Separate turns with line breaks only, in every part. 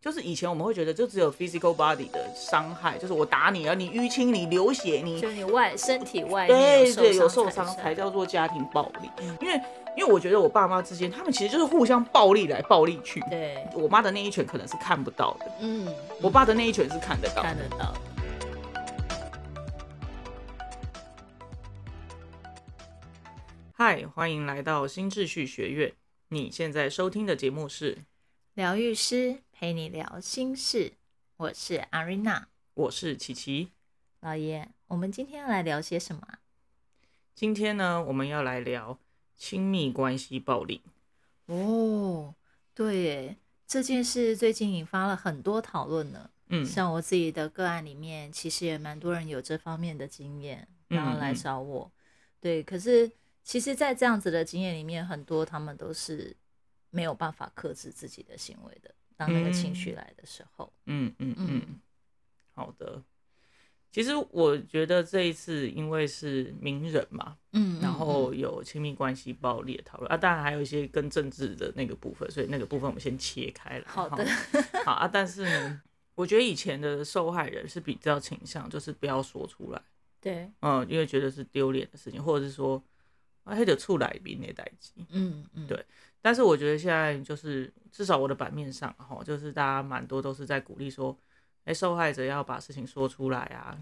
就是以前我们会觉得就只有 physical body 的伤害，就是我打你啊，你淤青，你流血，你
就你外身体外面
对对有受
受伤
伤才叫做家庭暴力。因为因为我觉得我爸妈之间，他们其实就是互相暴力来暴力去。
对，
我妈的那一拳可能是看不到的，
嗯，
我爸的那一拳是看得到的。
看得到。
嗨，欢迎来到新秩序学院。你现在收听的节目是，
疗愈师陪你聊心事，我是阿瑞娜
我是琪琪。
老爷。我们今天要来聊些什么啊？
今天呢，我们要来聊亲密关系暴力。
哦，对耶，这件事最近引发了很多讨论呢。
嗯，
像我自己的个案里面，其实也蛮多人有这方面的经验，然后来
嗯嗯
找我。对，可是其实，在这样子的经验里面，很多他们都是没有办法克制自己的行为的。当那个情绪
嗯
来的时候，
嗯嗯嗯。
嗯，
好的。其实我觉得这一次因为是名人嘛，
嗯，
然
嗯。
后有亲密关系暴力的讨论啊，当然还有一些跟政治的那个部分，所以那个部分我们先切开来。
好的，
好啊。但是呢，我觉得以前的受害人是比较倾向就是不要说出来，
对，
嗯，因为觉得是丢脸的事情，或者是说啊，黑的出来比那代机。
嗯嗯，
对但是我觉得现在就是至少我的版面上哈，就是大家蛮多都是在鼓励说，哎、受害者要把事情说出来啊，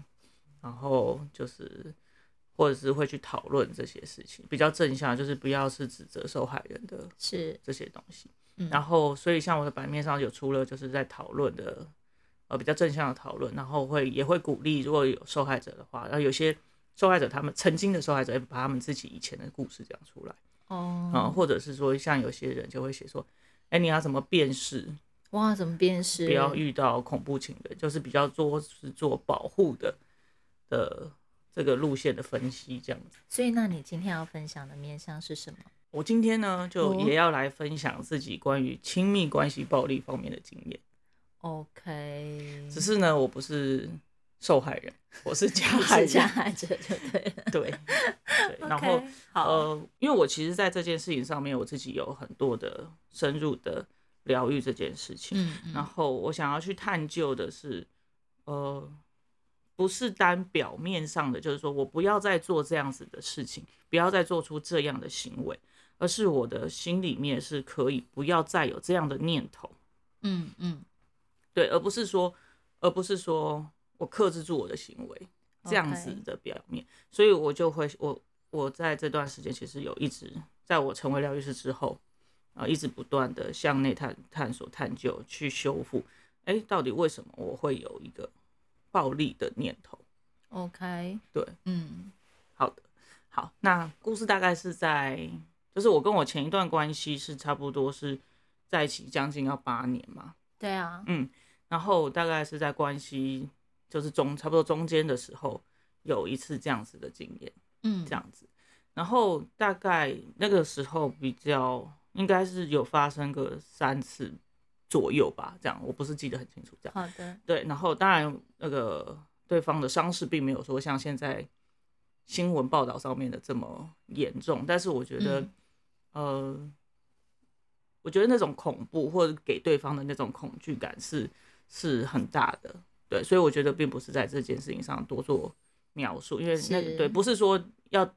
然后就是或者是会去讨论这些事情，比较正向，就是不要是指责受害人的
是，
这些东西。
嗯
然后所以像我的版面上有出了就是在讨论的，呃，比较正向的讨论，然后会也会鼓励如果有受害者的话，然后有些受害者他们曾经的受害者会把他们自己以前的故事讲出来。
哦，
啊、或者是说像有些人就会写说，哎、你要怎么辨识，
哇，怎么辨识？
不要遇到恐怖情人，就是比较做是做保护的的这个路线的分析这样子。
所以，那你今天要分享的面向是什么？
我今天呢，就
哦
也要来分享自己关于亲密关系暴力方面的经验。
OK，
只是呢，我不是受害人，我是 加害人。
加害者就对了。
对，对，然后呃，因为我其实在这件事情上面，我自己有很多的深入的疗愈这件事情。
嗯嗯
然后我想要去探究的是，呃，不是单表面上的，就是说我不要再做这样子的事情，不要再做出这样的行为，而是我的心里面是可以不要再有这样的念头，
嗯嗯，
对，而不是说，而不是说我克制住我的行为这样子的表面所以我就会我我在这段时间其实有一直在我成为疗愈师之后。啊，一直不断的向内探探索、探究、去修复。哎、到底为什么我会有一个暴力的念头
？OK，
对，
嗯
好的，好，那故事大概是在，就是我跟我前一段关系是差不多是在一起将近要八年嘛，
对啊，
嗯，然后大概是在关系就是中差不多中间的时候有一次这样子的经验，
嗯，
这样子，然后大概那个时候比较应该是有发生个三次左右吧，这样我不是记得很清楚，这样
好的，
对，然后当然那个对方的伤势并没有说像现在新闻报道上面的这么严重，但是我觉得，
嗯。
呃，我觉得那种恐怖或者给对方的那种恐惧感是是很大的，对，所以我觉得并不是在这件事情上多做描述，因为那
是
对不是说要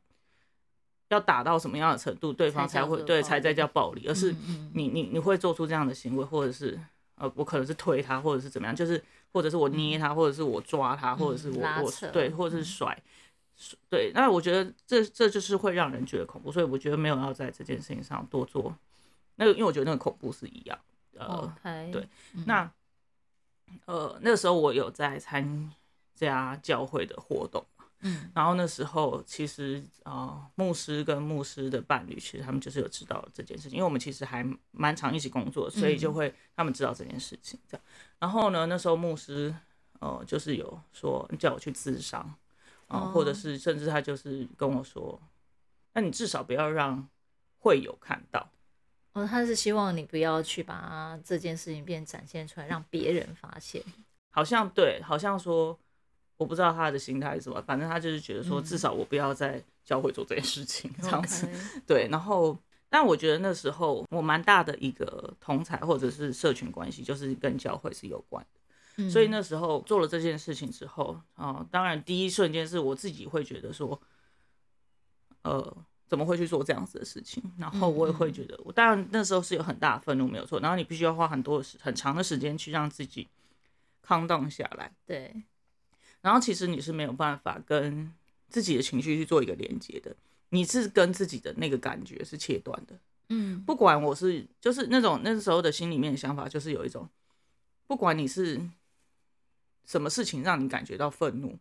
要打到什么样的程度，对方才会对才在叫暴力，而是你你你会做出这样的行为，或者是呃，我可能是推他，或者是怎么样，就是或者是我捏他，或者是我抓他，或者是
嗯
我我对，或者是
嗯
甩，对。那我觉得这这就是会让人觉得恐怖，所以我觉得没有要在这件事情上多做那个，因为我觉得那个恐怖是一样。呃对
嗯
那呃那个时候我有在参加教会的活动。
嗯
然后那时候其实呃，牧师跟牧师的伴侣，其实他们就是有知道这件事情，因为我们其实还蛮常一起工作，所以就
嗯
会他们知道这件事情这样。然后呢，那时候牧师呃就是有说叫我去自商啊、呃或者
哦
是甚至他就是跟我说，那你至少不要让会友看到。
哦，他是希望你不要去把这件事情变展现出来，让别人发现。
好像对，好像说我不知道他的心态是什么，反正他就是觉得说，
嗯
至少我不要在教会做这件事情这样子。对，然后但我觉得那时候我蛮大的一个同才或者是社群关系，就是跟教会是有关的。
嗯
所以那时候做了这件事情之后，啊、当然第一瞬间是我自己会觉得说，呃，怎么会去做这样子的事情？然后我也会觉得，我当然那时候是有很大的愤怒，没有错。然后你必须要花很多的时很长的时间去让自己 calm down 下来。
对，
然后其实你是没有办法跟自己的情绪去做一个连接的，你是跟自己的那个感觉是切断的。
嗯
不管我是就是那种那时候的心里面的想法，就是有一种，不管你是什么事情让你感觉到愤怒，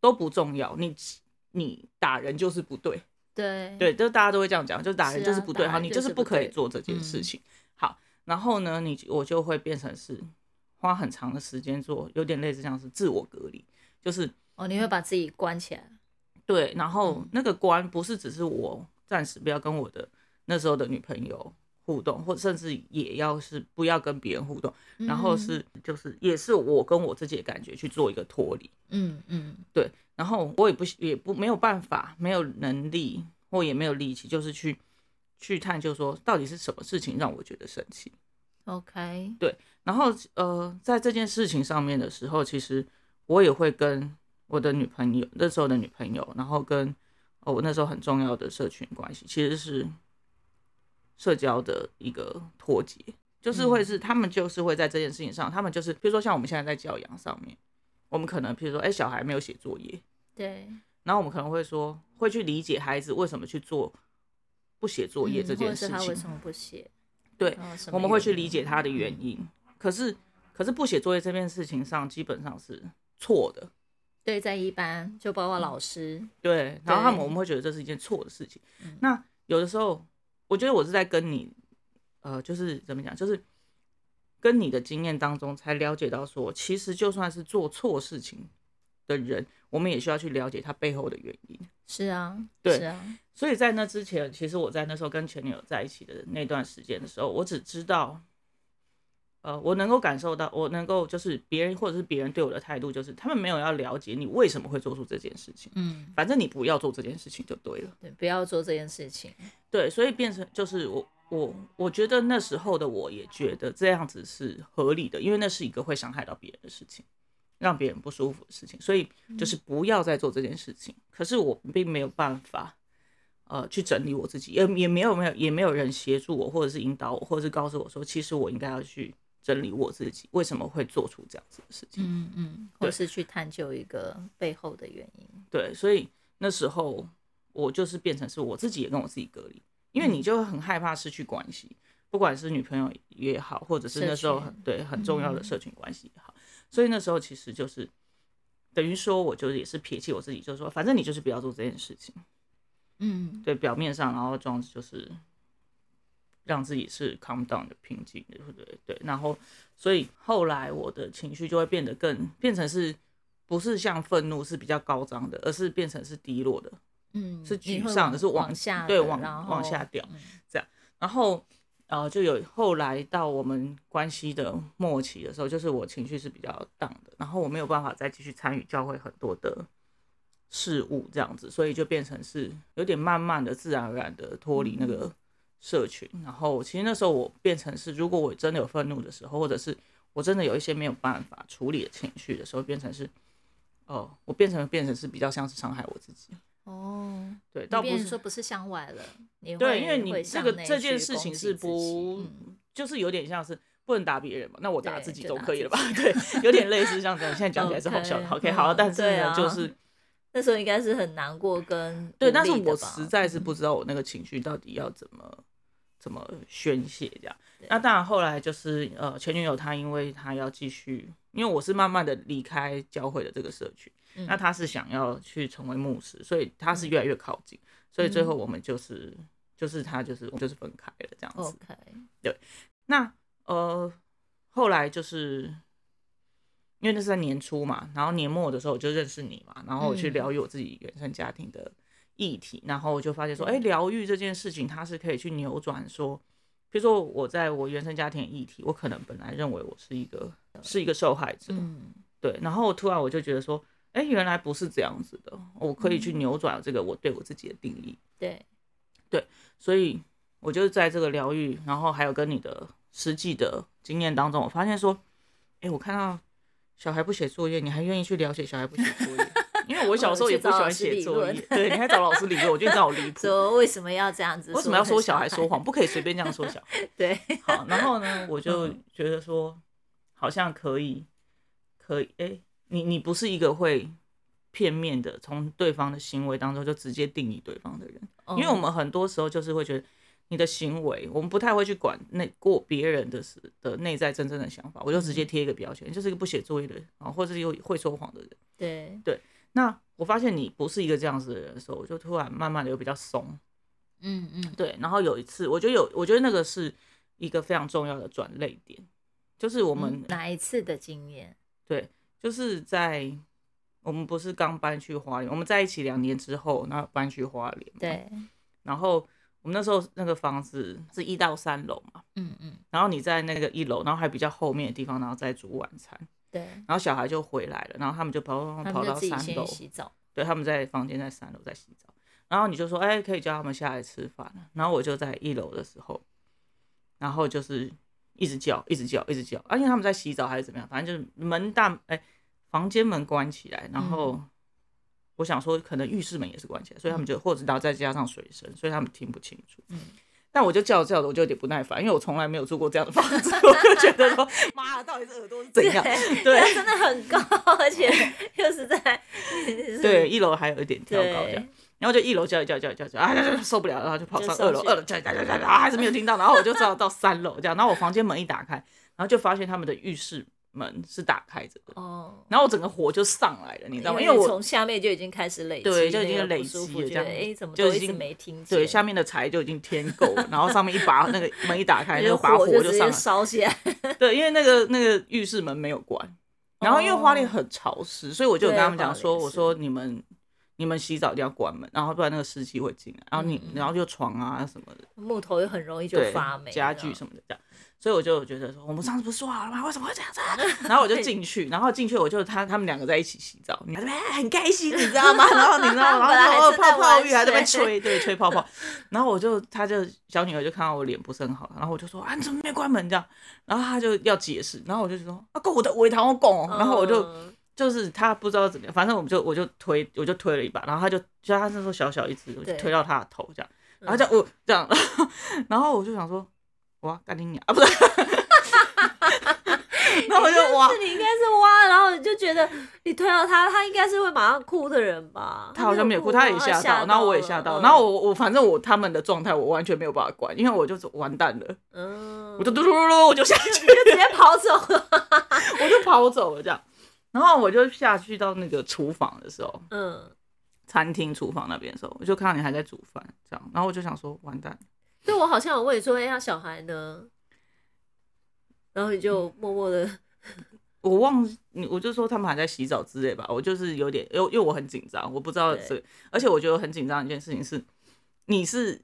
都不重要。你你打人就是不对，
对。
对，就大家都会这样讲，就是打人就是不对，好，你就是是不可以做这件
嗯。
事情。好，然后呢，你我就会变成是花很长的时间做，有点类似像是自我隔离，就是
哦，你会把自己关起来，
对，然后
嗯。
那个关不是只是我暂时不要跟我的那时候的女朋友互动，或甚至也要是不要跟别人互动，然后
嗯。
是就是也是我跟我自己的感觉去做一个脱离，
嗯嗯。
对然后我也不也不没有办法，没有能力或也没有力气，就是去去探究说到底是什么事情让我觉得生气。
，OK，对
然后呃，在这件事情上面的时候，其实我也会跟我的女朋友那时候的女朋友，然后跟哦我那时候很重要的社群关系，其实是社交的一个脱节，就是会是他们就是会在这件事情上，他们就是比如说像我们现在在教养上面，我们可能比如说哎、小孩没有写作业，
对，
然后我们可能会说会去理解孩子为什么去做不写作业
嗯
这件事情，
他为什么不写？
对我们会去理解他的原因。可是，可是不写作业这件事情上基本上是错的，
对，在一般就包括老师，
对。然后他们我们会觉得这是一件错的事情。
嗯
那有的时候，我觉得我是在跟你，呃，就是怎么讲，就是跟你的经验当中才了解到说，其实就算是做错事情的人，我们也需要去了解他背后的原因。
是啊，
对
是啊，
所以在那之前，其实我在那时候跟前女友在一起的那段时间的时候，我只知道，呃，我能够感受到，我能够就是别人或者是别人对我的态度，就是他们没有要了解你为什么会做出这件事情，
嗯，
反正你不要做这件事情就对了。
对，不要做这件事情，
对，所以变成就是我我我觉得那时候的我也觉得这样子是合理的，因为那是一个会伤害到别人的事情，让别人不舒服的事情，所以就是不要再做这件事情。可是我并没有办法，呃，去整理我自己，也也没有没有也没有人协助我，或者是引导我，或者是告诉我说，其实我应该要去整理我自己，为什么会做出这样子的事情。
嗯嗯，或是去探究一个背后的原因，
对，所以那时候我就是变成是我自己也跟我自己隔离，因为你就会很害怕失去关系，不管是女朋友也好，或者是那时候很对很重要的
嗯
社群关系也好，所以那时候其实就是等于说，我就是也是撇弃我自己，就是说，反正你就是不要做这件事情，
嗯。
对，表面上然后装就是让自己是 calm down 的平静的，对不对？对，然后所以后来我的情绪就会变得更变成是。不是像愤怒是比较高涨的，而是变成是低落的，
嗯，
是沮丧的是往
往下，
对往往下掉
嗯
然后呃，就有后来到我们关系的末期的时候，就是我情绪是比较荡的，然后我没有办法再继续参与教会很多的事物这样子，所以就变成是有点慢慢的、自然而然的脱离那个社群。然后其实那时候我变成是，如果我真的有愤怒的时候，或者是我真的有一些没有办法处理的情绪的时候，变成是哦，我变成变成是比较像是伤害我自己。
哦，
对，倒不是
说不是向外了，你
对，因为你这个这件事情是不，
嗯
就是有点像是不能打别人嘛，那我打自己总可以了吧？对，有点类似像这样。现在讲起来是好笑的。OK，OK，好，
嗯
但是呢，
啊
就是
那时候应该是很难过跟
对，但是我实在是
嗯
不知道我那个情绪到底要怎么怎么宣泄这样。那当然后来就是呃前女友她因为她要继续，因为我是慢慢的离开教会的这个社区，
嗯
那她是想要去成为牧师，所以她是越来越靠近，所以最后我们就是就是她就是我们就是分开了这样子。
OK，
那呃，后来就是因为那是在年初嘛，然后年末的时候我就认识你嘛，然后我去
嗯。
疗愈我自己原生家庭的议题，然后我就发现说，哎、
对
疗愈这件事情它是可以去扭转说，比如说我在我原生家庭的议题，我可能本来认为我是一个是一个受害者，
嗯。
对，然后突然我就觉得说，哎、原来不是这样子的，我可以去
嗯。
扭转这个我对我自己的定义，
对，对
所以我就是在这个疗愈，然后还有跟你的实际的经验当中，我发现说，哎、我看到小孩不写作业，你还愿意去了解小孩不写作业，因为我小时候也不喜欢写作业 对，你还找老师理论，我觉得你好离谱。
说为什么要这样子？
为什么要说小孩说谎？不可以随便这样说小孩。
对，
好，然后呢，我就
嗯
觉得说，好像可以，可以，哎、你你不是一个会片面的从对方的行为当中就直接定义对方的人，因为我们很多时候就是会觉得你的行为，我们不太会去管那过别人的事的内在真正的想法，我就直接贴一个标签，就是一个不写作业的人啊，或者是有会说谎的人。
对对，
那我发现你不是一个这样子的人的时候，我就突然慢慢的又比较松，
嗯嗯，
对，然后有一次，我觉得有，我觉得那个是一个非常重要的转泪点，就是我
我
们、
哪一次的经验？
对就是在我们不是刚搬去花莲，我们在一起两年之后，然后搬去花莲，，
对，
然后我们那时候那个房子是一到三楼嘛，
嗯嗯，
然后你在那个一楼，然后还比较后面的地方，然后再煮晚餐，
对，
然后小孩就回来了，然后他们就跑
他
跑到三楼，
洗澡。
对，他们在房间在三楼在洗澡，然后你就说，哎、可以叫他们下来吃饭了。然后我就在一楼的时候，然后就是一直叫，一直叫，一直叫，而、且他们在洗澡还是怎么样，反正就是门大，哎、房间门关起来，然后
嗯
我想说，可能浴室门也是关起来，所以他们就或者然后再加上水声，所以他们听不清楚。
嗯
但我就叫着叫着，我就有点不耐烦，因为我从来没有住过这样的房子，我就觉得说，妈的，到底是耳朵是怎样？对
它真的很高，而且又是在
对，，一楼还有一点跳高这样，，然后就一楼叫一叫叫一叫叫啊，就受不了了，然后就跑上二楼，二楼叫一叫叫叫叫啊，还是没有听到，然后我就只好到三楼这样，然后我房间门一打开，然后就发现他们的浴室门是打开着的，
哦，
然后我整个火就上来了，你知道吗？因为我
从下面就已经开始累积，
对就已经
那个
累积了这样
哎，怎么
就已经
没听见？
对下面的柴就已经添够了，然后上面一把那个门一打开，那
就
个把火
就
上来，
烧起来，
对，因为那个那个浴室门没有关，然后因为花莲
哦
很潮湿，所以我就有跟他们讲说，我说你们你们洗澡一定要关门，然后不然那个湿气会进来，然后你然后就床啊什么的。
木头又很容易就
对
发霉，
家具什么的这样，所以我就觉得说，我们上次不是说好了吗？为什么会这样子、啊？然后我就进去，然后进去我就他他们两个在一起洗澡，你边 很开心，你知道吗？然后你知道然后泡泡浴还在那边吹，对，吹泡泡。然后我就他就小女儿就看到我脸不是很好，然后我就说啊，你怎么没关门这样？然后他就要解释，然后我就说啊，够我的尾糖我拱，然后我就。
嗯
就是他不知道怎么样，反正我们就我就推我就推了一把，然后他就就他那时候小小一只，我就推到他的头这样，然后
嗯
这样我、这样，然后我就想说，哇，干你娘啊，不是，然后我就哇
是，你应该是挖，然后你就觉得你推到他，他应该是会马上哭的人吧？
他好像没有哭，他也吓
吓
到，然后我也
了。
吓到，
嗯。
然后我我反正我他们的状态我完全没有办法管，因为我就完蛋了，
嗯，
我就嘟嘟嘟嘟我就下去，
就直接跑走了，
我就跑走了这样，然后我就下去到那个厨房的时候，
嗯，
餐厅厨房那边的时候，我就看到你还在煮饭这样，然后我就想说完蛋。
对我好像有问你说，哎、呀，小孩呢？然后你就默默的，
我忘你，我就说他们还在洗澡之类吧。我就是有点，因为因为我很紧张，我不知道
对。
这，而且我觉得很紧张的一件事情是，你是，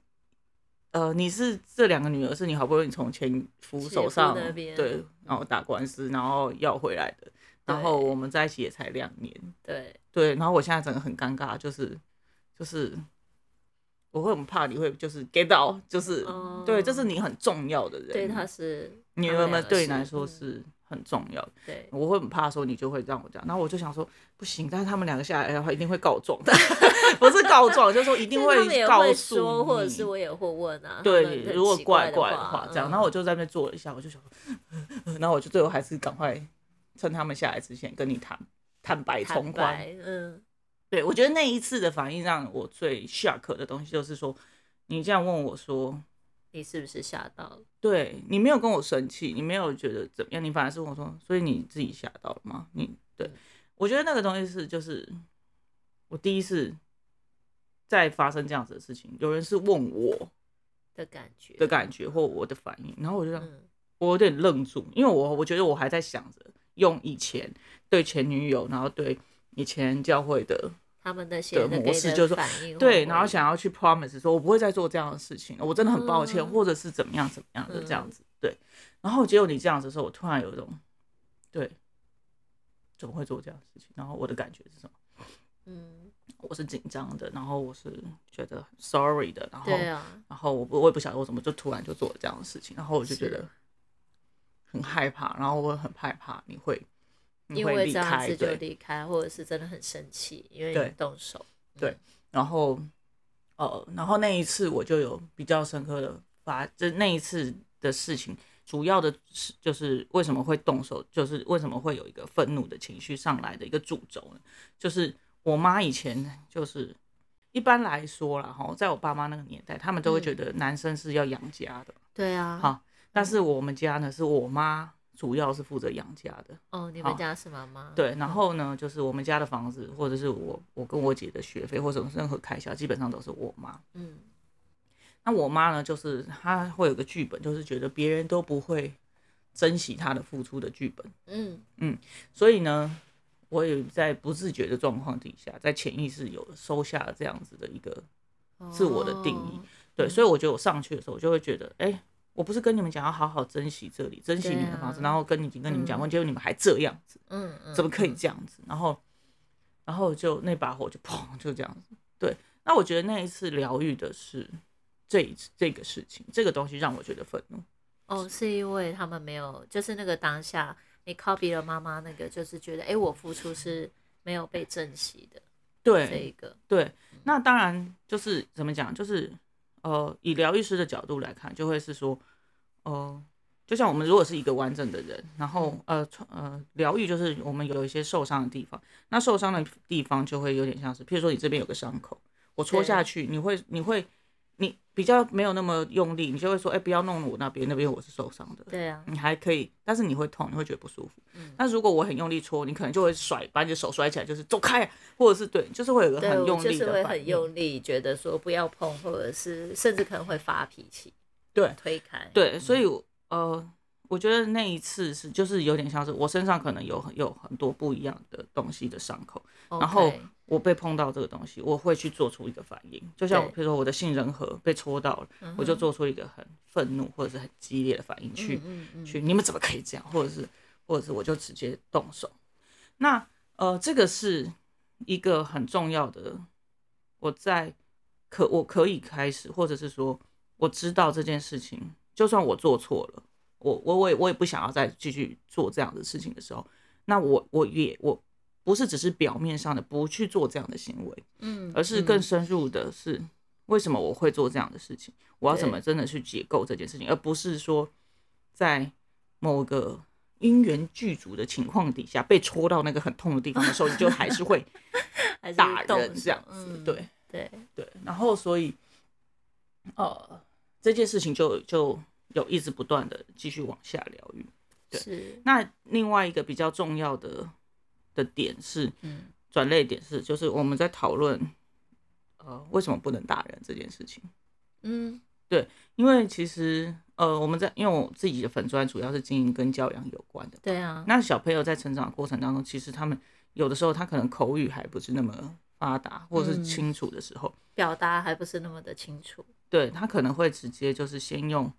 呃，你是这两个女儿是你好不容易从前夫手上对，然后打官司，然后要回来的，然后我们在一起也才两年，
对，
对，然后我现在整个很尴尬，就是就是我会很怕你会就是 get 到，就是、
哦
对，这是你很重要的人，
对，他是
女儿们
他两个是
对你来说
嗯
是很重要的。
对，
我会很怕说你就会让我这样，然后我就想说不行，但是他们两个下来的话一定会告状的，不是告状，就是说一定
就是他们也
告
会
诉
说，或者是我也会问啊。
对，如果怪
怪
的话，这样，
嗯
然后我就在那边坐了一下，我就想说，然后我就最后还是赶快趁他们下来之前跟你谈坦白从
坦
宽。
嗯，
对我觉得那一次的反应让我最 shock 的东西就是说，你这样问我说，
你是不是吓到了？
对你没有跟我生气，你没有觉得怎么样，你反而是问我说，所以你自己吓到了吗？你对
嗯
我觉得那个东西是就是我第一次在发生这样子的事情，有人是问我
的感觉
的感觉或我的反应，然后我就这样，
嗯
我有点愣住，因为我我觉得我还在想着用以前对前女友，然后对以前教会的
他们那些
的
的
模式就是说对，然后想要去 promise 说，我不会再做这样的事情了，我真的很抱歉，
嗯
或者是怎么样怎么样的这样
嗯
子，对。然后结果你这样子的时候，我突然有一种，对，怎么会做这样的事情？然后我的感觉是什么？
嗯，
我是紧张的，然后我是觉得很 sorry 的，然后
啊，
然后我不我也不晓得我怎么就突然就做了这样的事情，然后我就觉得很害怕，然后我很害怕你会你
因为这样子就离开，或者是真的很生气，因为你动手。
对然后呃然后那一次我就有比较深刻的发，就那一次的事情。主要的是就是为什么会动手，就是为什么会有一个愤怒的情绪上来的一个主轴呢？就是我妈以前就是一般来说啦，哈，在我爸妈那个年代，他们都会觉得男生是要养家的，
对啊，
好但是我们家呢是我妈主要是负责养家的，
哦，你们家是妈妈？
对，然后呢就是我们家的房子或者是我我跟我姐的学费或者任何开销，基本上都是我妈。
嗯，
那我妈呢，就是她会有个剧本，就是觉得别人都不会珍惜她的付出的剧本。
嗯嗯
所以呢，我也在不自觉的状况底下，在潜意识有收下了这样子的一个
嗯，
自我的定义
哦。
对，
嗯
所以我觉得我上去的时候，我就会觉得，哎、我不是跟你们讲要好好珍惜这里，珍惜你们的房子，
啊
然后跟你跟你们讲过，
嗯
结果你们还这样子，
嗯嗯，
怎么可以
嗯？
这样子？然后，然后就那把火就 砰就这样子。对，那我觉得那一次疗愈的是这一次这个事情，这个东西让我觉得愤怒。
哦，是因为他们没有，就是那个当下，你 copy 了妈妈那个，就是觉得，哎，我付出是没有被珍惜的
对这
一个。
对，那当然就是怎么讲，就是呃，以疗愈师的角度来看，就会是说，呃，就像我们如果是一个完整的人，然后呃呃疗愈就是我们有一些受伤的地方，那受伤的地方就会有点像是，譬如说你这边有个伤口，我戳下去，你会你会你比较没有那么用力，你就会说，哎、不要弄我那边，那边我是受伤的。
对啊，
你还可以，但是你会痛，你会觉得不舒服。
嗯
那如果我很用力搓，你可能就会甩，把你的手甩起来，就是走开，或者是对，就是会有个
对，我
很用
就是会很。用力，觉得说不要碰，或者是甚至可能会发脾气，
对
推开。
对，所以呃，我觉得那一次是就是有点像是我身上可能有很有很多不一样的东西的伤口，然后我被碰到这个东西，我会去做出一个反应，就像
对
比如说我的杏仁核被戳到了，
嗯
我就做出一个很愤怒或者是很激烈的反应去。
嗯嗯嗯
去，你们怎么可以这样？或者是，或者是我就直接动手。那呃，这个是一个很重要的，我在可我可以开始，或者是说我知道这件事情，就算我做错了，我我我也我也不想要再继续做这样的事情的时候，那我我也我不是只是表面上的不去做这样的行为，
嗯，
而是更
嗯
深入的是，为什么我会做这样的事情？我要怎么真的去解构这件事情，而不是说在某个因缘具足的情况底下被戳到那个很痛的地方的时候，你就还是会 打
动
人这样子。
嗯
对
对，
对，然后所以呃这件事情就就有一直不断的继续往下疗愈。对
是，
那另外一个比较重要的的点是，
嗯
转类点是，就是我们在讨论，呃，为什么不能打人这件事情。
嗯对
因为其实，呃，我们在因为我自己的粉砖主要是经营跟教养有关的。
对啊，
那小朋友在成长过程当中，其实他们有的时候他可能口语还不是那么发达，或者是
嗯
清楚的时候，
表达还不是那么的清楚。
对他可能会直接就是先用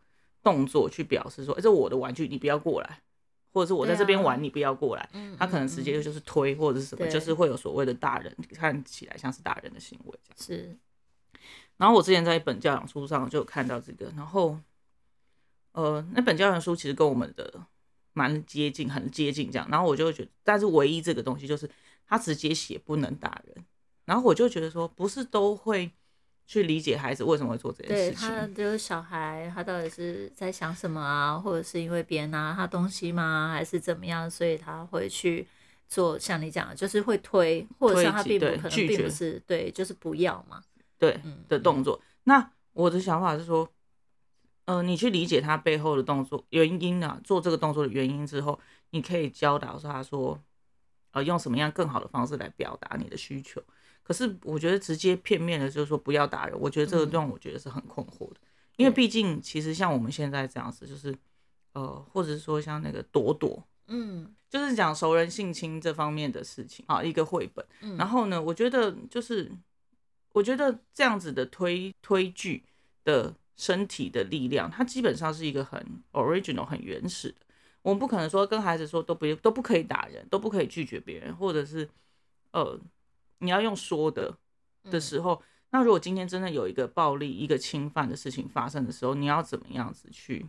动作去表示说，哎、这我的玩具，你不要过来，或者是我在这边玩，你不要过来。
嗯
他可能直接就是推或者是什么，就是会有所谓的大人看起来像是大人的行为这样。
是，
然后我之前在一本教养书上就有看到这个，然后呃，那本教养书其实跟我们的蛮接近，很接近这样。然后我就觉得，但是唯一这个东西就是他直接写不能打人，然后我就觉得说，不是都会去理解孩子为什么会做这件事情。
对他就是小孩，他到底是在想什么啊，或者是因为别人拿他东西吗，还是怎么样，所以他会去做像你讲的，就是会推，或者是他并不可能并不是对，就是不要嘛。
对
嗯
的动作。那我的想法是说，呃，你去理解他背后的动作原因啊，做这个动作的原因之后，你可以教导他说，呃，用什么样更好的方式来表达你的需求。可是我觉得直接片面的，就是说不要打人，我觉得这个
嗯
让我觉得是很困惑的，因为毕竟其实像我们现在这样子，就是呃，或者是说像那个朵朵。
嗯
就是讲熟人性侵这方面的事情啊，一个绘本。
嗯，
然后呢，我觉得就是，我觉得这样子的推推剧的身体的力量，它基本上是一个很 original、很原始的。我们不可能说跟孩子说都不都不可以打人，都不可以拒绝别人，或者是呃你要用说的的
嗯。
时候，那如果今天真的有一个暴力、一个侵犯的事情发生的时候，你要怎么样子去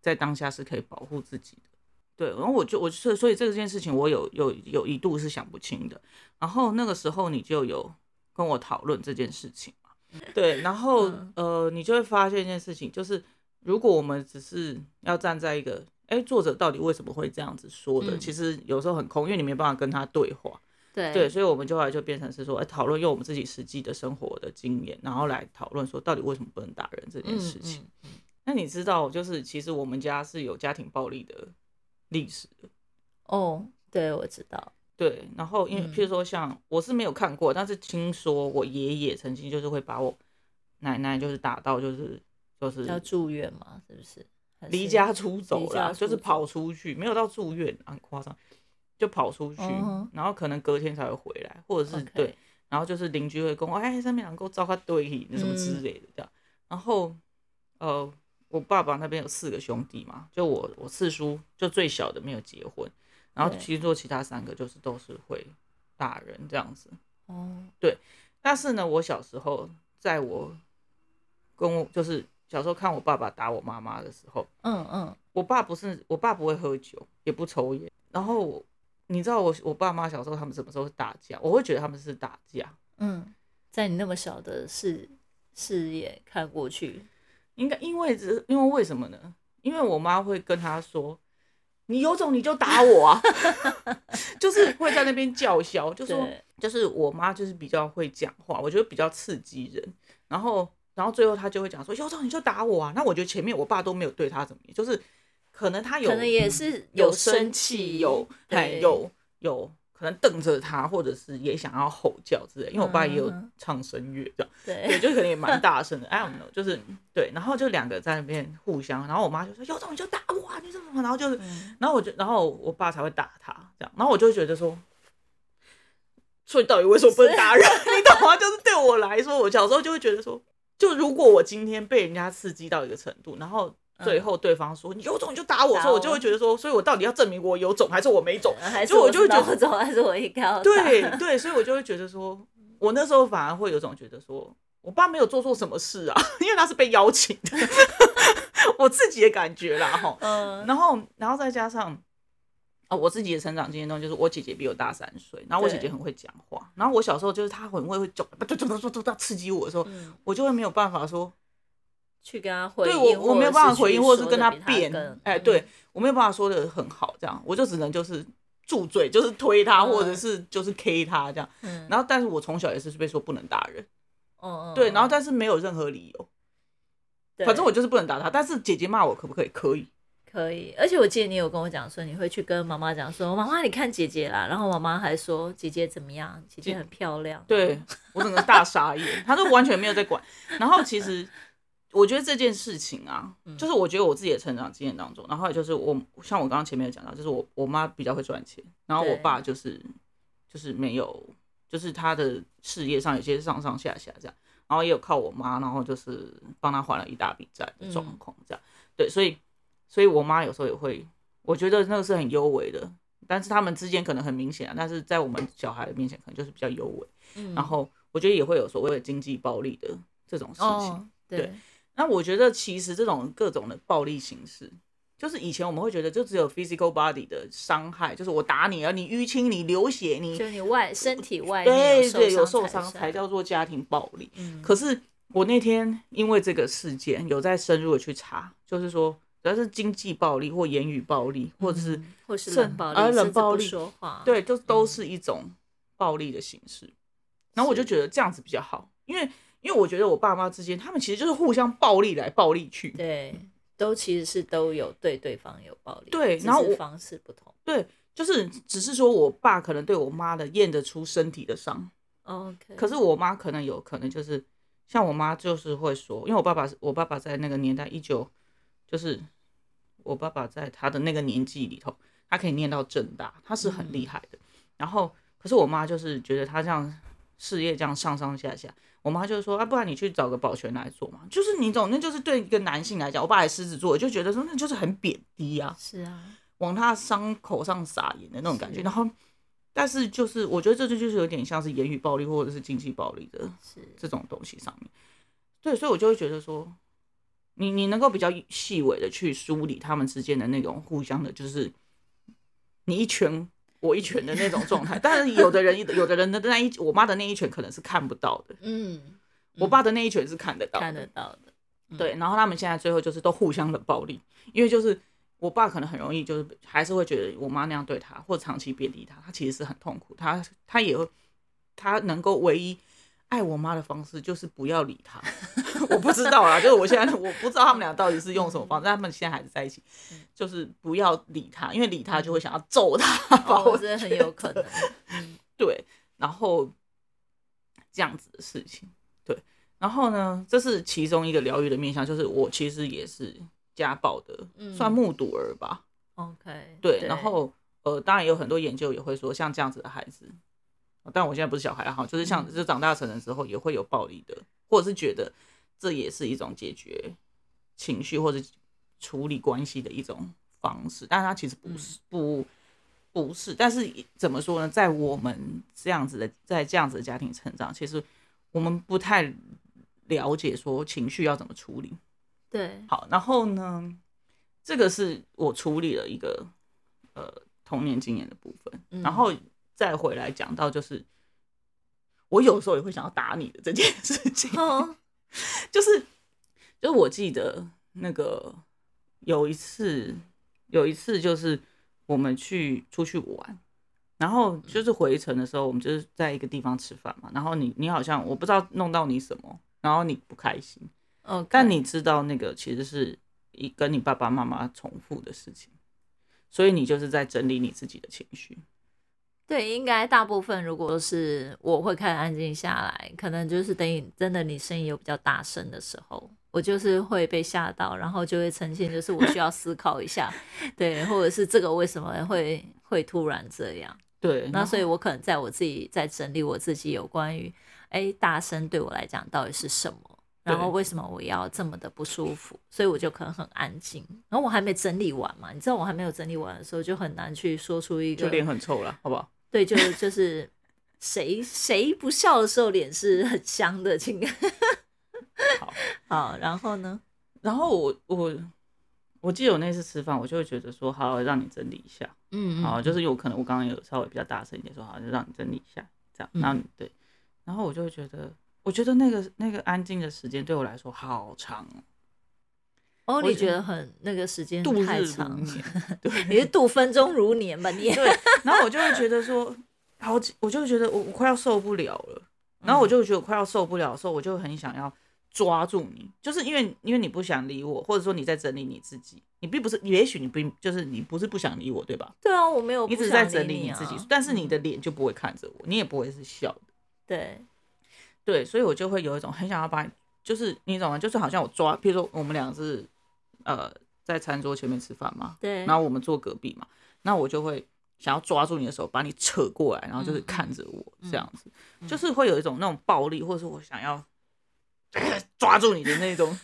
在当下是可以保护自己的？对，然后我就我所以所以这件事情我有有有一度是想不清的，然后那个时候你就有跟我讨论这件事情嘛，对，然后、
嗯。
呃你就会发现一件事情，就是如果我们只是要站在一个哎作者到底为什么会这样子说的，
嗯。
其实有时候很空，因为你没办法跟他对话，
对
对，所以我们就后来就变成是说，哎，讨论用我们自己实际的生活的经验，然后来讨论说到底为什么不能打人这件
嗯
事情。
嗯
那你知道，就是其实我们家是有家庭暴力的历史的，
哦，对，我知道，
对。然后因为
嗯
譬如说像我是没有看过，但是听说我爷爷曾经就是会把我奶奶就是打到就是就是
要住院嘛？是不是？
离家出走
离家
啦，就是跑出去，没有到住院，很夸张，就跑出去，然后可能隔天才会回来，或者是对，然后就是邻居会跟我，哎，上面两个糟糕对什么之
嗯
类的这样。然后呃，我爸爸那边有四个兄弟嘛，就我我四叔就最小的没有结婚，然后
对
其实做其他三个就是都是会打人这样子。
哦，对
但是呢，我小时候在我跟我就是小时候看我爸爸打我妈妈的时候。
嗯嗯，
我爸不是，我爸不会喝酒，也不抽烟。然后我你知道我我爸妈小时候他们什么时候打架？我会觉得他们是打架，
嗯，在你那么小的视视野看过去，
应该因为这因为为什么呢？因为我妈会跟他说：“你有种你就打我啊！”就是会在那边叫嚣，就说就是我妈就是比较会讲话，我觉得比较刺激人。然后然后最后他就会讲说：“有种你就打我啊！”那我觉得前面我爸都没有对他怎么样，就是可能他有
可能也是
有
生
生气，有哎有有可能瞪着他，或者是也想要吼叫之类。因为我爸也有
嗯
唱声乐这样，对，
对，
就可能也蛮大声的。I don't know，就是对，然后就两个在那边互相，然后我妈就说：“有种你就打我啊，你怎么？”然后就是，
嗯
然后我就，然后我爸才会打他这样，然后我就觉得说。所以到底为什么不能打人？你懂吗？就是对我来说，我小时候就会觉得说，就如果我今天被人家刺激到一个程度，然后最后对方说、你有种你就打我，
打
所以我就会觉得说，所以我到底要证明我有种还是我没种？
还是
就我就会觉得
我种，还是我应该要打
对对，所以我就会觉得说，我那时候反而会有种觉得说，我爸没有做错什么事啊，因为他是被邀请的，我自己的感觉啦哈。
嗯
然后，然后再加上。啊、我自己的成长经验中，就是我姐姐比我大三岁，然后我姐姐很会讲话，然后我小时候就是她很会会讲，不对，不对，不刺激我的时候，
嗯，
我就会没有办法说，
去跟他回
对
应，
我我没有办法回应，或者是跟他辩，哎，
嗯
对我没有办法说的很好，这样我就只能就是住嘴，就是推他，
嗯
或者是就是 K 他这样。
嗯，
然后，但是我从小也是被说不能打人，
嗯嗯，
对，然后
嗯
但是没有任何理由，反正我就是不能打他。但是姐姐骂我可不可以？可以。
可以，而且我记得你有跟我讲说，你会去跟妈妈讲说，妈妈你看姐姐啦，然后妈妈还说姐姐怎么样，姐姐很漂亮，
对我整个大傻眼，她都完全没有在管。然后其实我觉得这件事情啊，
嗯
就是我觉得我自己的成长经验当中，然后也就是我像我刚刚前面有讲到，就是我我妈比较会赚钱，然后我爸就是就是没有，就是他的事业上有些上上下下这样，然后也有靠我妈，然后就是帮他还了一大笔债的状况这样。对，所以所以我妈有时候也会，我觉得那个是很优微的。但是他们之间可能很明显啊，但是在我们小孩面前可能就是比较优微。
嗯，
然后我觉得也会有所谓的经济暴力的这种事情。
对，
那我觉得其实这种各种的暴力形式，就是以前我们会觉得就只有 physical body 的伤害，就是我打你啊，你淤青，你流血，你
就你外身体外面
对对有受
受
伤才叫做家庭暴力。
嗯，
可是我那天因为这个事件有在深入的去查，就是说只要是经济暴力或言语暴力，或者是、
嗯或是
甚
冷暴力，
啊冷暴力
说话，
对，就都
嗯
是一种暴力的形式。然后我就是觉
嗯
得这样子比较好，因为因为我觉得我爸妈之间，他们其实就是互相暴力来暴力去。
对，都其实是都有对对方有暴力，
对然后
方式不同。
对，就是只是说我爸可能对我妈的验得出身体的伤
，OK，
可是我妈可能有可能就是像我妈就是会说，因为我爸爸我爸爸在那个年代一九，就是我爸爸在他的那个年纪里头，他可以念到正大，他是很厉害的。然后可是我妈就是觉得他这样事业这样上上下下，我妈就说啊，不然你去找个保全来做嘛，就是你懂，那就是对一个男性来讲，我爸还狮子座，就觉得说那就是很贬低啊。
是啊，
往他伤口上撒盐的那种感觉。然后但是就是我觉得这就就是有点像是言语暴力或者是经济暴力的
是
这种东西上面。对，所以我就会觉得说，你你能够比较细微的去梳理他们之间的那种互相的，就是你一拳我一拳的那种状态。但是有的人 有的人的那一我妈的那一拳可能是看不到的，
嗯，
我爸的那一拳是看得到的，
看得到的，嗯。
对，然后他们现在最后就是都互相冷暴力，因为就是我爸可能很容易就是还是会觉得我妈那样对他，或长期贬低他，他其实是很痛苦，他他也会他能够唯一爱我妈的方式就是不要理他，我不知道啊，就是我现在 我不知道他们俩到底是用什么方式，但他们现在还是在一起，就是不要理他，因为理他就会想要揍他，把我
觉得很有可能，嗯。
对，然后这样子的事情，对，然后呢，这是其中一个疗愈的面向，就是我其实也是家暴的，
嗯。
算目睹儿吧
，，OK，
对，然后呃，当然有很多研究也会说，像这样子的孩子，呃但我现在不是小孩哈，就是像
嗯。
就长大成人之后也会有暴力的，或者是觉得这也是一种解决情绪或者处理关系的一种方式，但是它其实不
嗯。
是、不不是，但是怎么说呢，在我们这样子的在这样子的家庭成长，其实我们不太了解说情绪要怎么处理。
对，
好，然后呢，这个是我处理了一个呃童年经验的部分，
嗯。
然后再回来讲到就是我有时候也会想要打你的这件事情，
哦，
就是就是我记得那个有一次有一次就是我们去出去玩。然后就是回程的时候，我们就是在一个地方吃饭嘛。然后你你好像我不知道弄到你什么，然后你不开心，
嗯，
但你知道那个其实是一跟你爸爸妈妈重复的事情，所以你就是在整理你自己的情绪。
对，应该大部分如果是我会开始安静下来，可能就是等你真的你声音有比较大声的时候，我就是会被吓到，然后就会呈现就是我需要思考一下，对，或者是这个为什么会会突然这样，
对，
那所以
以
我可能在我自己在整理我自己有关于哎大声对我来讲到底是什么。然后为什么我要这么的不舒服？所以我就可能很安静。然后我还没整理完嘛，你知道我还没有整理完的时候，就很难去说出一个
就脸很臭了，好不好？
对，就就是谁谁不笑的时候脸是很香的，请
好，
好。然后呢？
然后我我我记得我那次吃饭，我就会觉得说，好，让你整理一下，
嗯
好，就是有可能我刚刚有稍微比较大声一点说，好，就让你整理一下，这样，
嗯
然后你对，然后我就会觉得，我觉得那个那个安静的时间对我来说好长哦，
哦，你觉得很那个时间
度
太长，
对，
你是度分钟如年吧？你
对，然后我就会觉得说，好，我就会觉得我我快要受不了了，然后我就觉得我快要受不了的时候，我就很想要抓住你，就是因为因为你不想理我，或者说你在整理你自己，你并不是，也许你并就是你不是不想理我，对吧？
对啊，我没有，
你只是在整理你自己，但是你的
嗯
脸就不会看着我，你也不会是笑的，
对，
对，所以我就会有一种很想要把你，就是你懂吗？就是好像我抓，比如说我们俩是呃在餐桌前面吃饭嘛，
对，
然后我们坐隔壁嘛，那我就会想要抓住你的手，把你扯过来，然后就是
嗯
看着我
嗯
这样子，
嗯
就是会有一种那种暴力，或者是我想要 抓住你的那种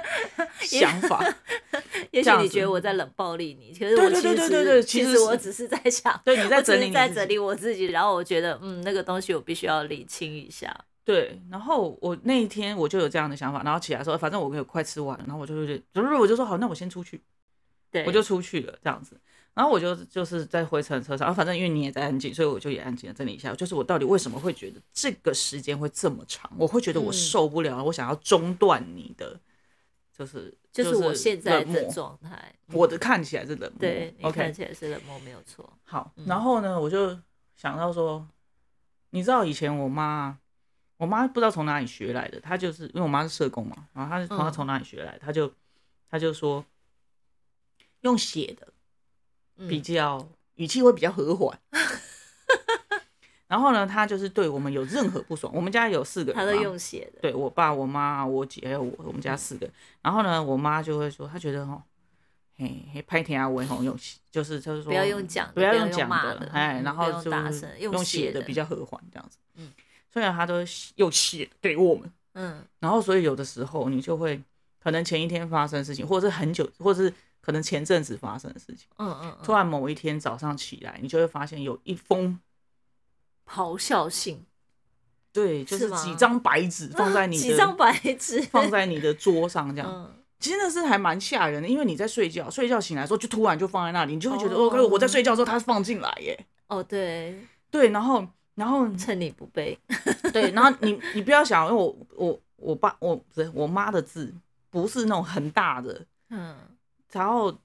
想法。
也许你觉得我在冷暴力你，可是
对对
我其实
对对对对其
其
实
我只是在想，
对，你在整理
在整理我自己，然后我觉得嗯，那个东西我必须要理清一下。
对，然后我那一天我就有这样的想法，然后起来说，反正我有快吃完了，然后我就有点，就是我就说好，那我先出去，
对，
我就出去了这样子。然后我就就是在回程车上，然后反正因为你也在安静，所以我就也安静的整理一下，就是我到底为什么会觉得这个时间会这么长，我会觉得我
嗯
受不了，我想要中断你的，就是
就是我现在的状态。
我的看起来是冷漠，
对你看起来是冷漠，没有错。
好，
嗯
然后呢，我就想到说，你知道以前我妈，我妈不知道从哪里学来的，她就是因为我妈是社工嘛，然后她是从她
嗯
从哪里学来，她就她就说用写的
嗯
比较语气会比较和缓。然后呢，她就是对我们有任何不爽，我们家有四个人
她，都用写的，
对我爸、我妈、我姐还有我，我们家四个。然后呢，我妈就会说，她觉得哈，嘿，拍天啊，文红用写，就是就是说
不要用讲的，
不要
用
讲
骂的，
哎，
嗯
然后
大
就用
写
的比较和缓这样子。
嗯
虽然他都又写的给我们，
嗯
然后所以有的时候你就会可能前一天发生的事情，或者是很久，或者是可能前阵子发生的事情，
嗯嗯，
突然某一天早上起来，你就会发现有一封
咆哮信，
对，就是几张白纸放在你的
几张白纸
放在你的桌上这样。
嗯
其实那是还蛮吓人的，因为你在睡觉，睡觉醒来的时候就突然就放在那里，你就会觉得
哦
哦，我在睡觉的时候它放进来耶。
哦，对，
对，然后然后
趁你不备，
对，然后你你不要想，因为我我我爸我不是我妈的字不是那种很大的，
嗯，
然后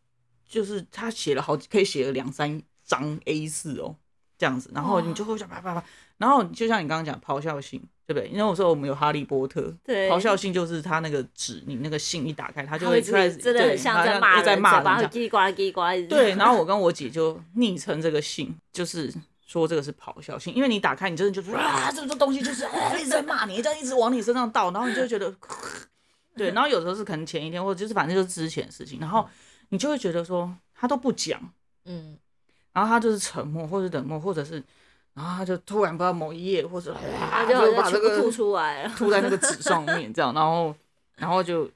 就是他写了好几，可以写了两三张 A 四哦，这样子，然后你就会想啪啪啪，然后就像你刚刚讲咆哮性，对不对？因为我说我们有哈利波特，
对
咆哮性就是他那个纸，你那个信一打开，他就
它会
会开始，
真的很像在骂人，
在骂人。
叽呱叽呱。
对，然后 我跟我姐就昵称这个信，就是说这个是咆哮性，因为你打开，你真的就是啊，这个东西就是、啊、一直在骂你，这样一直往你身上倒，然后你就会觉得，对，然后有时候是可能前一天或者就是反正就是之前的事情，然后你就会觉得说他都不讲，
嗯，
然后他就是沉默或者冷漠，或者是，然后他就突然不知道某一页或者啊，
它就好
把这个
吐出来了。
吐在那个纸上面，这样，然后然后就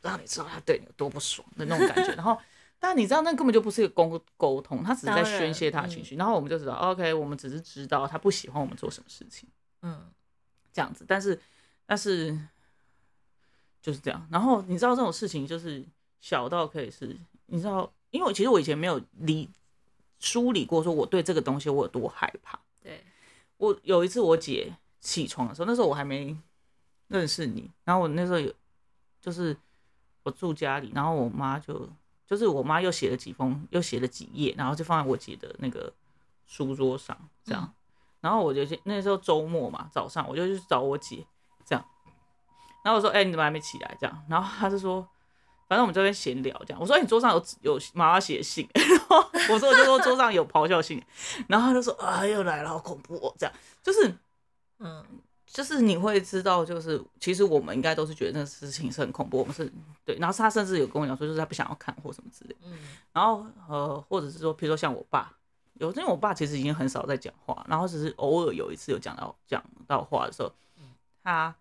让你知道他对你有多不爽的那种感觉，然后。但你知道，那根本就不是一个沟沟通，他只是在宣泄他的情绪。然后我们就知道，OK，我们只是知道他不喜欢我们做什么事情，
嗯，
这样子。但是，但是就是这样。然后你知道这种事情就是小到可以是，你知道，因为我其实我以前没有理梳理过，说我对这个东西我有多害怕。
对，
我有一次我姐起床的时候，那时候我还没认识你，然后我那时候有就是我住家里，然后我妈就就是我妈又写了几封，又写了几页，然后就放在我姐的那个书桌上，这样。然后我就去那时候周末嘛，早上我就去找我姐，这样。然后我说：“哎、你怎么还没起来？”这样，然后她就说：“反正我们这边闲聊这样。”我说：“哎你桌上有有妈妈写的信。”然后我说：“我就说桌上有咆哮信。”然后她就说：“啊，又来了，好恐怖哦！”这样就是
嗯，
就是你会知道，就是其实我们应该都是觉得那事情是很恐怖，我们是对。然后他甚至有跟我讲说，就是他不想要看或什么之类。
嗯
然后呃，或者是说，比如说像我爸，有因为我爸其实已经很少在讲话，然后只是偶尔有一次有讲到讲到话的时候，他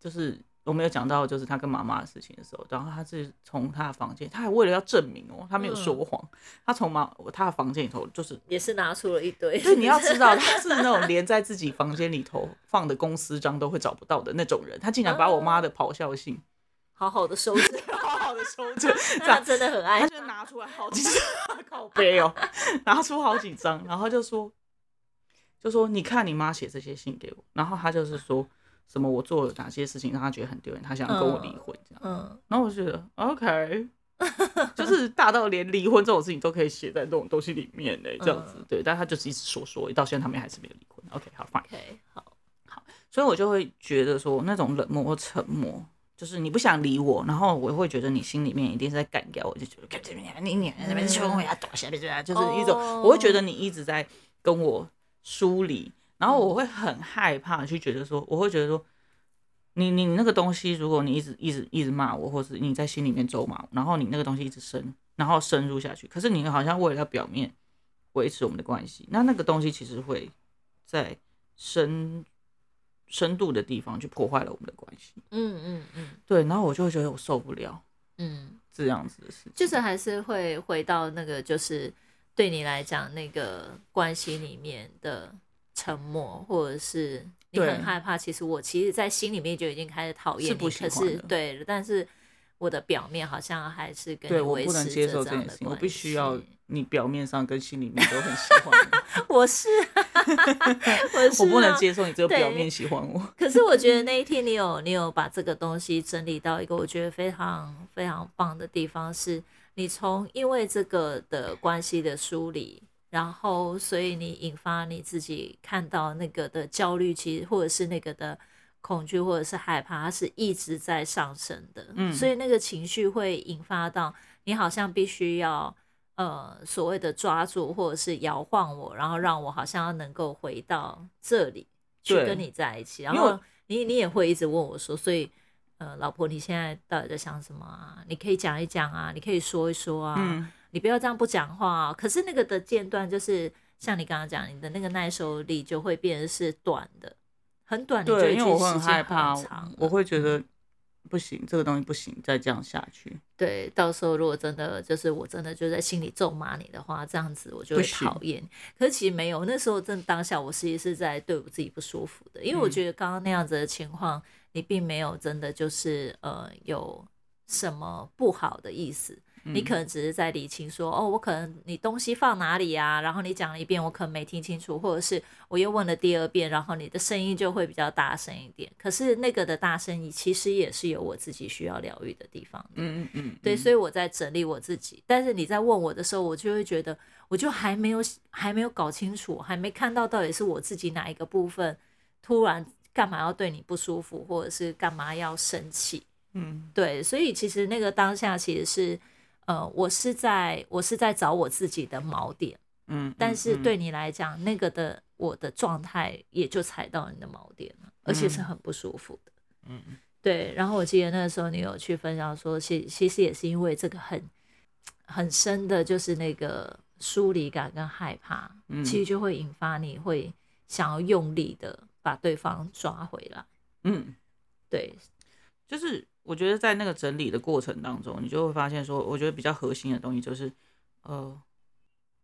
就是我们有讲到就是他跟妈妈的事情的时候，然后他是从他的房间，他还为了要证明哦，他没有说谎，他从妈他的房间里头就是
也是拿出了一堆。
对你要知道，他是那种连在自己房间里头放的公司章都会找不到的那种人。他竟然把我妈的咆哮信
好好的收着，
好好的收着，
他真的很爱
他。就拿出来好几张，靠背哦，拿出好几张，然后就说，就说你看你妈写这些信给我，然后他就是说什么我做了哪些事情让他觉得很丢脸，他想要跟我离婚这样。
嗯，
然后我就觉得 OK，就是大到连离婚这种事情都可以写在这种东西里面呢，这样子
嗯
对，但他就是一直说说，到现在他们还是没有离婚。OK，好，fine。
OK，好，
所以我就会觉得说，那种冷漠或沉默，就是你不想理我，然后我会觉得你心里面一定是在干掉我，就觉得你你那边凶，我呀躲下来，就是一种，
哦
我会觉得你一直在跟我疏离，然后我会很害怕，去觉得说，我会觉得说，你你那个东西，如果你一直一直一直骂我，或是你在心里面咒骂我，然后你那个东西一直深，然后深入下去，可是你好像为了要表面维持我们的关系，那那个东西其实会在深深度的地方去破坏了我们的关系。
嗯嗯嗯
对，然后我就会觉得我受不了
嗯，
这样子的事情。
就是还是会回到那个，就是对你来讲那个关系里面的沉默，或者是你很害怕。其实我其实，在心里面就已经开始讨厌你，
是不
可是对，但是我的表面好像还是跟
对
你维
我不能
持着
接受
这样的
这件事情，我
关
必须要你表面上跟心里面都很喜欢我，
我是啊，我是、啊，
我不能接受你只有表面喜欢我。
可是我觉得 那一天你有你有把这个东西整理到一个我觉得非常非常棒的地方，是你从因为这个的关系的梳理，然后所以你引发你自己看到那个的焦虑，其实或者是那个的恐惧或者是害怕，它是一直在上升的，
嗯
所以那个情绪会引发到你好像必须要。呃，所谓的抓住或者是摇晃我，然后让我好像要能够回到这里去跟你在一起，然后你你也会一直问我说，所以呃，老婆你现在到底在想什么啊？你可以讲一讲啊，你可以说一说啊，
嗯，
你不要这样不讲话、啊。可是那个的间断就是像你刚刚讲，你的那个耐受力就会变成是短的，很短，你就
对，
会
因为我会很害怕
长，
我会觉得不行，这个东西不行，再这样下去，
对，到时候如果真的就是我真的就在心里咒骂你的话，这样子我就会讨厌。可是其实没有，那时候真的当下我实际是在对我自己不舒服的，因为我
嗯
觉得刚刚那样子的情况，你并没有真的就是呃有什么不好的意思。你
嗯
可能只是在理清说，哦，我可能你东西放哪里呀、然后你讲了一遍，我可能没听清楚，或者是我又问了第二遍，然后你的声音就会比较大声一点。可是那个的大声，其实也是有我自己需要疗愈的地方的。
嗯嗯嗯，
对，
嗯
所以我在整理我自己。但是你在问我的时候，我就会觉得，我就还没有还没有搞清楚，还没看到到底是我自己哪一个部分突然干嘛要对你不舒服，或者是干嘛要生气。
嗯
对，所以其实那个当下其实是，呃，我是在我是在找我自己的锚点，
嗯，
但是
嗯
对。你来讲，那个的我的状态也就踩到你的锚点了，而且是
嗯。
很不舒服的。
嗯嗯。
对，然后我记得那个时候你有去分享说，其其实也是因为这个很很深的，就是那个疏离感跟害怕，
嗯。
其实就会引发你会想要用力的把对方抓回来。
嗯，
对，
就是我觉得在那个整理的过程当中，你就会发现说，我觉得比较核心的东西就是，呃，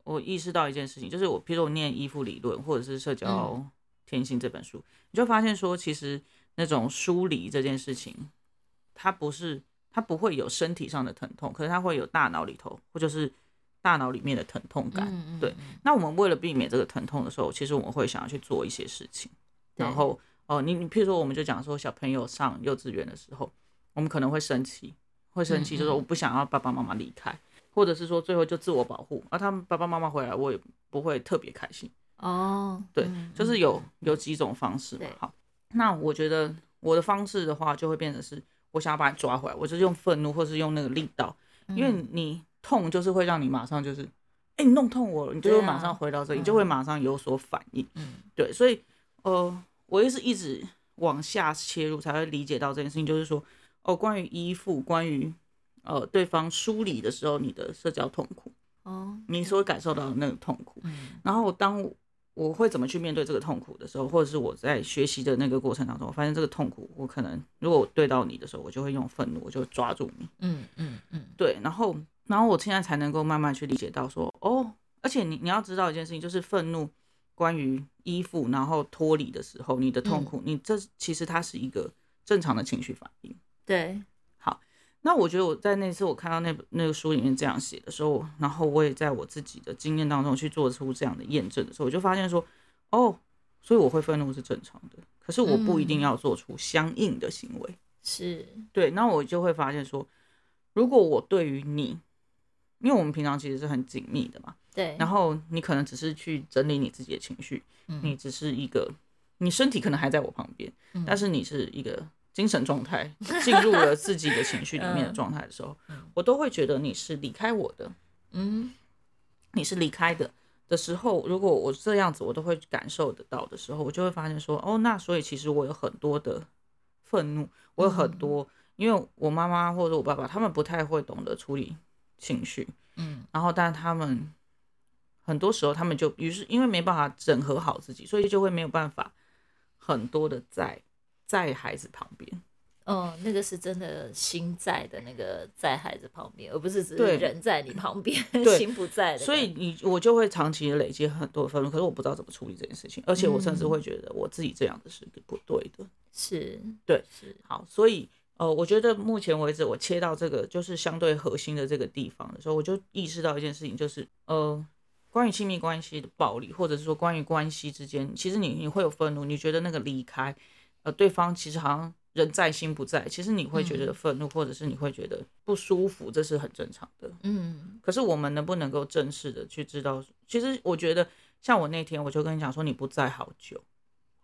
我意识到一件事情，就是我，比如说我念依附理论或者是社交天性这本书，你就发现说，其实那种疏离这件事情，它不是它不会有身体上的疼痛，可是它会有大脑里头或者是大脑里面的疼痛感。
嗯
对，那我们为了避免这个疼痛的时候，其实我们会想要去做一些事情。然后哦，你你譬如说，我们就讲说，小朋友上幼稚园的时候，我们可能会生气，会生气，
嗯
就是我不想要爸爸妈妈离开，或者是说最后就自我保护，而、他们爸爸妈妈回来，我也不会特别开心。
哦，
对，
嗯
就是有有几种方式嘛。好，那我觉得我的方式的话，就会变成是我想要把你抓回来，我就是用愤怒，或是用那个力道，因为
嗯
你痛就是会让你马上就是，哎、你弄痛我了，你就会马上回到这里，你就会马上有所反应。
嗯
对，所以呃，我也是一直往下切入，才会理解到这件事情，就是说，哦，关于依附，关于呃对方疏离的时候，你的社交痛苦，
哦，
你所感受到的那个痛苦，
嗯
然后当我会怎么去面对这个痛苦的时候，或者是我在学习的那个过程当中，我发现这个痛苦，我可能如果我对到你的时候，我就会用愤怒，我就抓住你，
嗯嗯嗯，
对，然后然后我现在才能够慢慢去理解到说，哦，而且你你要知道一件事情，就是愤怒关于依附，然后脱离的时候，你的痛苦，你这其实它是一个正常的情绪反应。
对，好
那我觉得我在那次我看到那本那个书里面这样写的时候，然后我也在我自己的经验当中去做出这样的验证的时候，我就发现说，哦，所以我会愤怒是正常的，可是我不一定要做出相应的行为。
是，
对，那我就会发现说，如果我对于你，因为我们平常其实是很紧密的嘛，
对，
然后你可能只是去整理你自己的情绪，
嗯。
你只是一个，你身体可能还在我旁边，
嗯。
但是你是一个精神状态进入了自己的情绪里面的
嗯。
状态的时候，
嗯。
我都会觉得你是离开我的，
嗯
你是离开的的时候，如果我这样子我都会感受得到的时候，我就会发现说，哦，那所以其实我有很多的愤怒，我有很
嗯。
多，因为我妈妈或者我爸爸他们不太会懂得处理情绪，
嗯。
然后但他们很多时候他们就于是因为没办法整合好自己，所以就会没有办法很多的在在孩子旁边。
哦，那个是真的心在的那个在孩子旁边，而不是只是人在你旁边，心不在的。
所以你我就会长期累积很多愤怒，可是我不知道怎么处理这件事情，而且我甚至
嗯
会觉得我自己这样子是不对的。
是，
对，
是，
好，所以呃，我觉得目前为止我切到这个就是相对核心的这个地方的时候，我就意识到一件事情，就是呃，关于亲密关系的暴力，或者是说关于关系之间，其实你你会有愤怒，你觉得那个离开，呃，对方其实好像人在心不在，其实你会觉得
嗯
愤怒，或者是你会觉得不舒服，这是很正常的。
嗯
可是我们能不能够正式的去知道？其实我觉得，像我那天我就跟你讲说，你不在好久，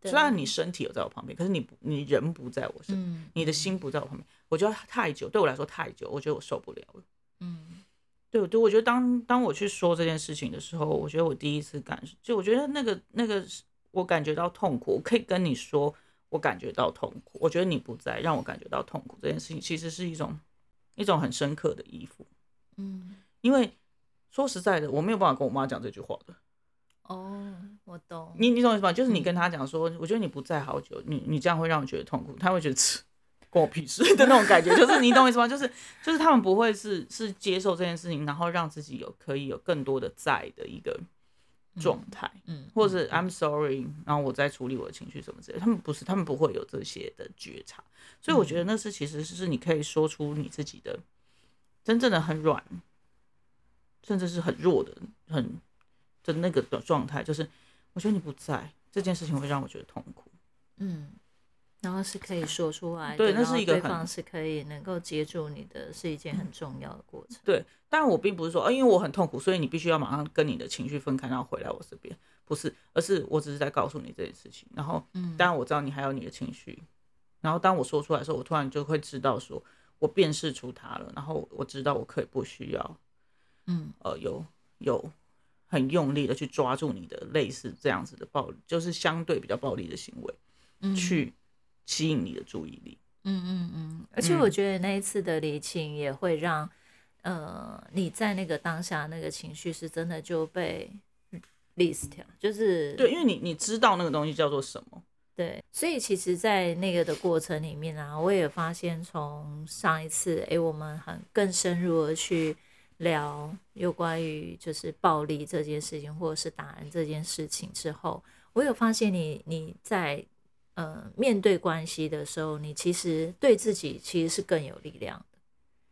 虽然你身体有在我旁边，可是你不，你人不在我身。
嗯，
你的心不在我旁边，我觉得太久，对我来说太久，我觉得我受不了了。
嗯
对，对，我觉得当当我去说这件事情的时候，我觉得我第一次感，就我觉得那个那个我感觉到痛苦，我可以跟你说，我感觉到痛苦。我觉得你不在，让我感觉到痛苦这件事情，其实是一种一种很深刻的依附。
嗯，
因为说实在的，我没有办法跟我妈讲这句话的。
哦，我懂，
你你懂我意思吗？就是你
嗯
跟她讲说，我觉得你不在好久，你你这样会让我觉得痛苦，她会觉得，吃关我屁事的那种感觉，就是你懂我意思吗？就是就是他们不会是是接受这件事情，然后让自己有可以有更多的在的一个状态，
嗯，
或者是 I'm sorry，然后我在处理我的情绪什么之类，他们不是，他们不会有这些的觉察，所以我觉得那是其实是你可以说出你自己的真正的很软，甚至是很弱的很的那个的状态，就是我觉得你不在这件事情会让我觉得痛苦。
嗯，然后是可以说出来的，
对那是一个
方是可以能够接住你的，是一件很重要的过程。
对，当然我并不是说，呃，因为我很痛苦，所以你必须要马上跟你的情绪分开，然后回来我这边，不是，而是我只是在告诉你这件事情。然后，
嗯
当然我知道你还有你的情绪，然后当我说出来的时候，我突然就会知道说，我辨识出他了，然后我知道我可以不需要，
嗯
呃，有有很用力的去抓住你的类似这样子的暴力，就是相对比较暴力的行为，
嗯
去吸引你的注意力。
嗯嗯嗯，而且我觉得那一次的理清也会让，呃，你在那个当下那个情绪是真的就被 list 掉，就是
对，因为你你知道那个东西叫做什么。
对，所以其实，在那个的过程里面啊，我也发现，从上一次，诶，我们很更深入的去聊有关于就是暴力这件事情，或者是打人这件事情之后，我有发现你你在呃面对关系的时候，你其实对自己其实是更有力量的，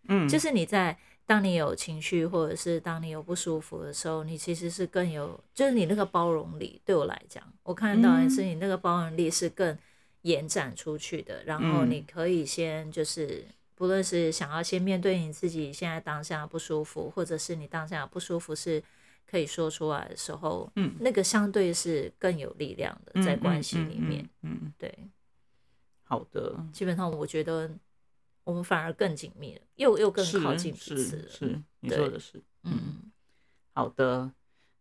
嗯，
就是你在。当你有情绪，或者是当你有不舒服的时候，你其实是更有，就是你那个包容力。对我来讲，我看到的是你那个包容力是更延展出去的。然后
嗯
你可以先就是，不论是想要先面对你自己现在当下不舒服，或者是你当下不舒服是可以说出来的时候，
嗯
那个相对是更有力量的，在关系里面。
嗯，
对，
好的，
基本上我觉得我们反而更紧密了，又又更靠近彼此了。
是，你
对
说的是，
嗯。
好的。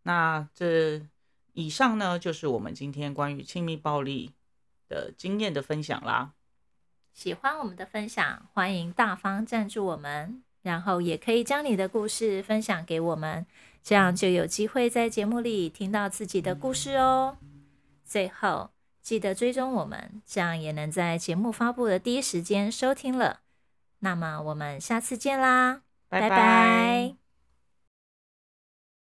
那这以上呢，就是我们今天关于亲密暴力的经验的分享啦。
喜欢我们的分享，欢迎大方赞助我们，然后也可以将你的故事分享给我们，这样就有机会在节目里听到自己的故事哦。最后，记得追踪我们，这样也能在节目发布的第一时间收听了。那么，我们下次见啦，
拜
拜